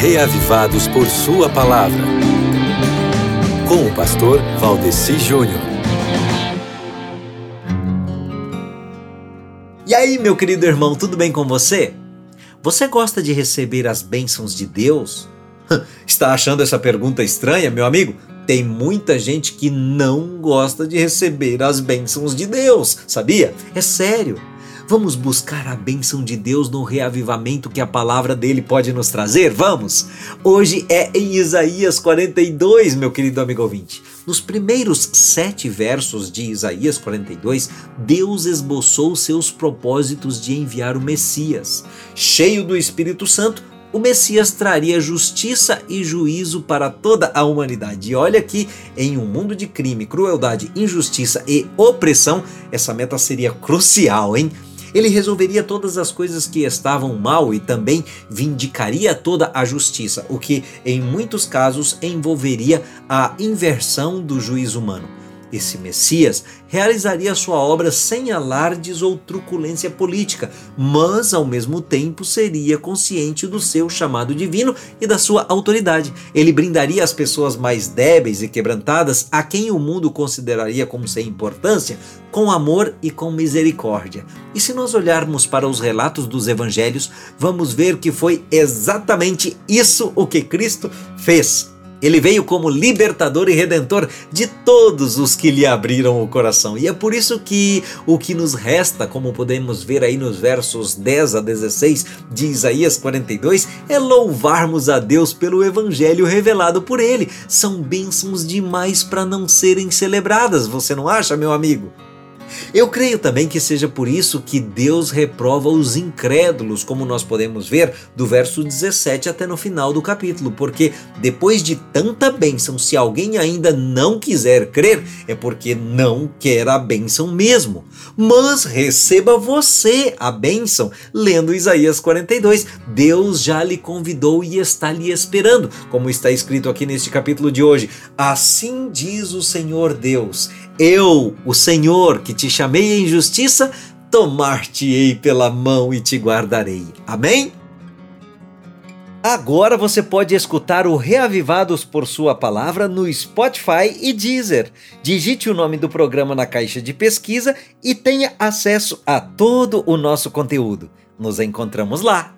reavivados por Sua palavra. Com o pastor Valdeci Júnior. E aí, meu querido irmão, tudo bem com você? Você gosta de receber as bênçãos de Deus? Está achando essa pergunta estranha, meu amigo? Tem muita gente que não gosta de receber as bênçãos de Deus, sabia? É sério. Vamos buscar a bênção de Deus no reavivamento que a palavra dele pode nos trazer? Vamos! Hoje é em Isaías 42, meu querido amigo ouvinte. Nos primeiros sete versos de Isaías 42, Deus esboçou seus propósitos de enviar o Messias. Cheio do Espírito Santo, o Messias traria justiça e juízo para toda a humanidade. E olha que em um mundo de crime, crueldade, injustiça e opressão, essa meta seria crucial, hein? Ele resolveria todas as coisas que estavam mal e também vindicaria toda a justiça, o que em muitos casos envolveria a inversão do juízo humano. Esse Messias realizaria sua obra sem alardes ou truculência política, mas ao mesmo tempo seria consciente do seu chamado divino e da sua autoridade. Ele brindaria as pessoas mais débeis e quebrantadas, a quem o mundo consideraria como sem importância, com amor e com misericórdia. E se nós olharmos para os relatos dos evangelhos, vamos ver que foi exatamente isso o que Cristo fez. Ele veio como libertador e redentor de todos os que lhe abriram o coração. E é por isso que o que nos resta, como podemos ver aí nos versos 10 a 16 de Isaías 42, é louvarmos a Deus pelo evangelho revelado por ele. São bênçãos demais para não serem celebradas, você não acha, meu amigo? Eu creio também que seja por isso que Deus reprova os incrédulos, como nós podemos ver do verso 17 até no final do capítulo, porque depois de tanta bênção, se alguém ainda não quiser crer, é porque não quer a bênção mesmo. Mas receba você a bênção, lendo Isaías 42. Deus já lhe convidou e está lhe esperando, como está escrito aqui neste capítulo de hoje. Assim diz o Senhor Deus eu, o Senhor, que te chamei em justiça, tomar-te-ei pela mão e te guardarei. Amém? Agora você pode escutar o Reavivados por Sua Palavra no Spotify e Deezer. Digite o nome do programa na caixa de pesquisa e tenha acesso a todo o nosso conteúdo. Nos encontramos lá.